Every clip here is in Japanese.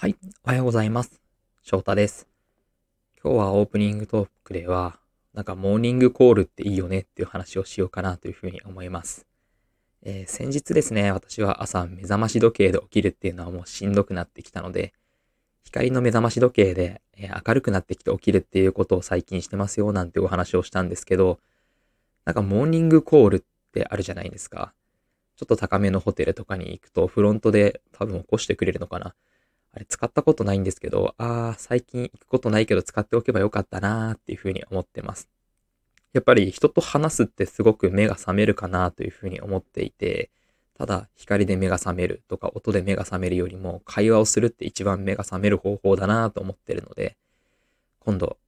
はい、おはようございます。翔太です。今日はオープニングトークでは、なんかモーニングコールっていいよねっていう話をしようかなというふうに思います。えー、先日ですね、私は朝目覚まし時計で起きるっていうのはもうしんどくなってきたので、光の目覚まし時計で、えー、明るくなってきて起きるっていうことを最近してますよなんてお話をしたんですけど、なんかモーニングコールってあるじゃないですか。ちょっと高めのホテルとかに行くとフロントで多分起こしてくれるのかな。あれ使ったことないんですけど、ああ、最近行くことないけど使っておけばよかったなーっていうふうに思ってます。やっぱり人と話すってすごく目が覚めるかなというふうに思っていて、ただ光で目が覚めるとか音で目が覚めるよりも会話をするって一番目が覚める方法だなと思ってるので、今度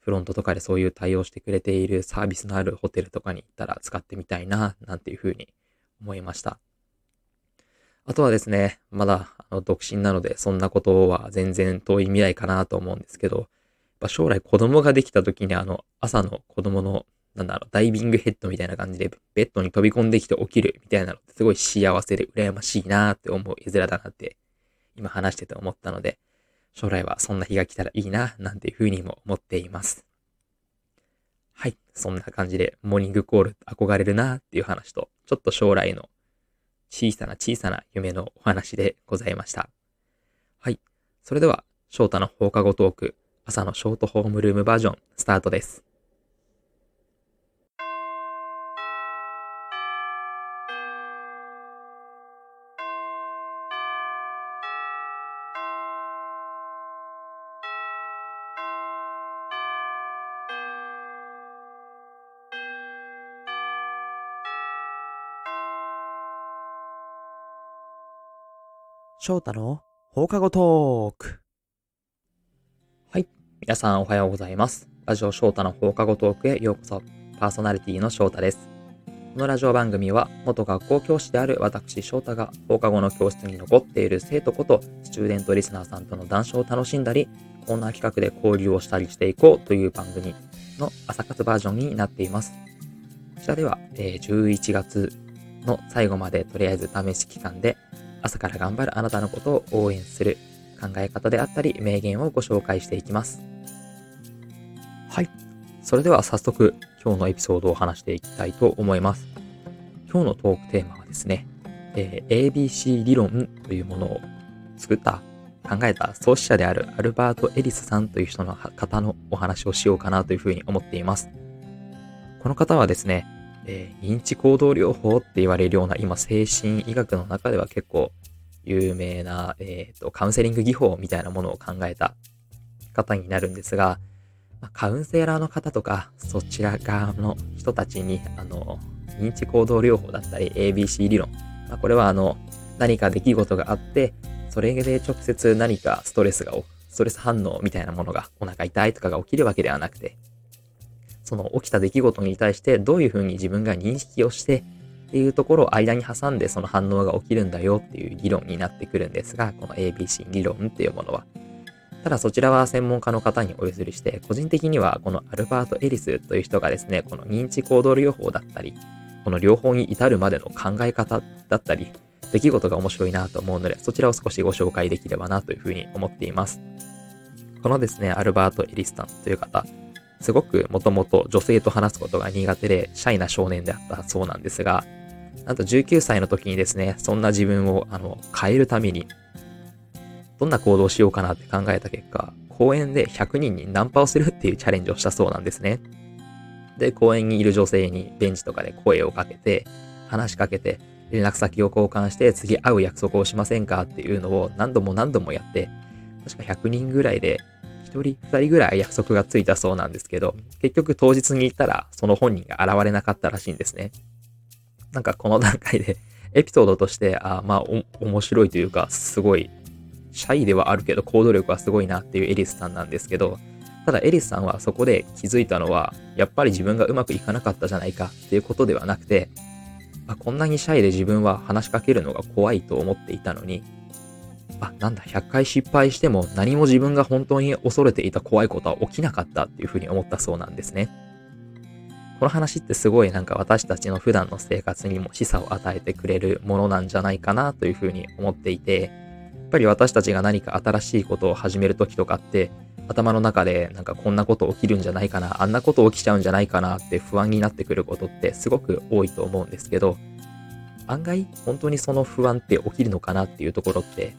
フロントとかでそういう対応してくれているサービスのあるホテルとかに行ったら使ってみたいななんていうふうに思いました。あとはですね、まだあの独身なので、そんなことは全然遠い未来かなと思うんですけど、将来子供ができた時にあの、朝の子供の、なんだろう、ダイビングヘッドみたいな感じで、ベッドに飛び込んできて起きるみたいなのってすごい幸せで羨ましいなって思う絵面だなって、今話してて思ったので、将来はそんな日が来たらいいな、なんていうふうにも思っています。はい。そんな感じで、モーニングコール憧れるなっていう話と、ちょっと将来の小さな小さな夢のお話でございました。はい。それでは、翔太の放課後トーク、朝のショートホームルームバージョン、スタートです。翔太の放課後トーク。はい。皆さんおはようございます。ラジオ翔太の放課後トークへようこそ。パーソナリティの翔太です。このラジオ番組は、元学校教師である私翔太が放課後の教室に残っている生徒こと、スチューデントリスナーさんとの談笑を楽しんだり、コーナー企画で交流をしたりしていこうという番組の朝活バージョンになっています。こちらでは、えー、11月の最後までとりあえず試し期間で朝から頑張るあなたのことを応援する考え方であったり名言をご紹介していきます。はい。それでは早速今日のエピソードを話していきたいと思います。今日のトークテーマはですね、えー、ABC 理論というものを作った、考えた創始者であるアルバート・エリスさんという人の方のお話をしようかなというふうに思っています。この方はですね、え、認知行動療法って言われるような今精神医学の中では結構有名な、えーと、カウンセリング技法みたいなものを考えた方になるんですが、カウンセラーの方とかそちら側の人たちにあの認知行動療法だったり ABC 理論、まあ、これはあの何か出来事があってそれで直接何かストレスがストレス反応みたいなものがお腹痛いとかが起きるわけではなくてその起きた出来事に対してどういうふうに自分が認識をしてっていうところを間に挟んでその反応が起きるんだよっていう議論になってくるんですが、この ABC 理論っていうものは。ただそちらは専門家の方にお譲りして、個人的にはこのアルバート・エリスという人がですね、この認知行動療法だったり、この両方に至るまでの考え方だったり、出来事が面白いなと思うので、そちらを少しご紹介できればなというふうに思っています。このですね、アルバート・エリスさんという方、すごくもともと女性と話すことが苦手で、シャイな少年であったそうなんですが、なんと19歳の時にですね、そんな自分を、あの、変えるために、どんな行動をしようかなって考えた結果、公園で100人にナンパをするっていうチャレンジをしたそうなんですね。で、公園にいる女性にベンチとかで声をかけて、話しかけて、連絡先を交換して次会う約束をしませんかっていうのを何度も何度もやって、確か100人ぐらいで1人、2人ぐらい約束がついたそうなんですけど、結局当日に行ったらその本人が現れなかったらしいんですね。なんかこの段階でエピソードとして、あまあ、面白いというか、すごい、シャイではあるけど行動力はすごいなっていうエリスさんなんですけど、ただエリスさんはそこで気づいたのは、やっぱり自分がうまくいかなかったじゃないかっていうことではなくて、あこんなにシャイで自分は話しかけるのが怖いと思っていたのに、あ、なんだ、100回失敗しても何も自分が本当に恐れていた怖いことは起きなかったっていうふうに思ったそうなんですね。この話ってすごいなんか私たちの普段の生活にも示唆を与えてくれるものなんじゃないかなというふうに思っていて、やっぱり私たちが何か新しいことを始めるときとかって、頭の中でなんかこんなこと起きるんじゃないかな、あんなこと起きちゃうんじゃないかなって不安になってくることってすごく多いと思うんですけど、案外本当にその不安って起きるのかなっていうところって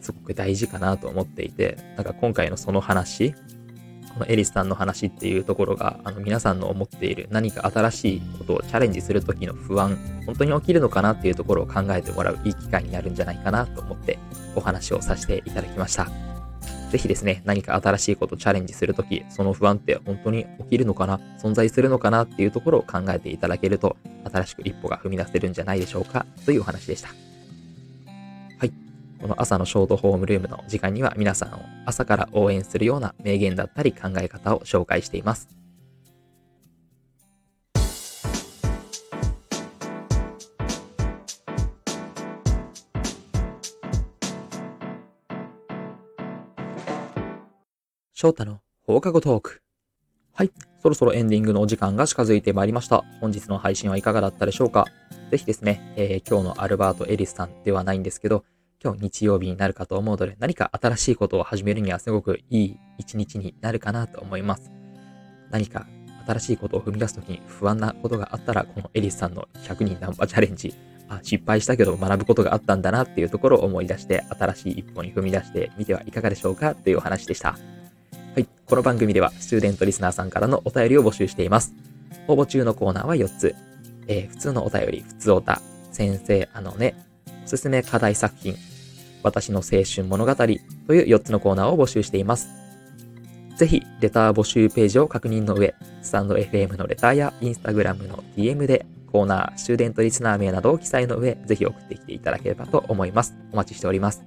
すごく大事かなと思っていて、なんか今回のその話、このエリスさんの話っていうところが、あの皆さんの思っている何か新しいことをチャレンジするときの不安、本当に起きるのかなっていうところを考えてもらういい機会になるんじゃないかなと思ってお話をさせていただきました。ぜひですね、何か新しいことチャレンジするとき、その不安って本当に起きるのかな、存在するのかなっていうところを考えていただけると、新しく一歩が踏み出せるんじゃないでしょうか、というお話でした。この朝のショートホームルームの時間には皆さんを朝から応援するような名言だったり考え方を紹介しています。翔太の放課後トーク。はい。そろそろエンディングのお時間が近づいてまいりました。本日の配信はいかがだったでしょうかぜひですね、えー、今日のアルバート・エリスさんではないんですけど、今日日曜日になるかと思うので、何か新しいことを始めるにはすごくいい一日になるかなと思います。何か新しいことを踏み出すときに不安なことがあったら、このエリスさんの100人ナンパチャレンジ、あ、失敗したけど学ぶことがあったんだなっていうところを思い出して、新しい一歩に踏み出してみてはいかがでしょうかというお話でした。はい。この番組では、スチューデントリスナーさんからのお便りを募集しています。応募中のコーナーは4つ。えー、普通のお便り、普通おた、先生、あのね、おすすめ課題作品、私の青春物語という4つのコーナーを募集しています。ぜひ、レター募集ページを確認の上、スタンド FM のレターやインスタグラムの DM でコーナー、スチューデントリスナー名などを記載の上、ぜひ送ってきていただければと思います。お待ちしております。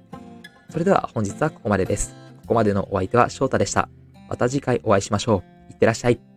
それでは本日はここまでです。ここまでのお相手は翔太でした。また次回お会いしましょう。いってらっしゃい。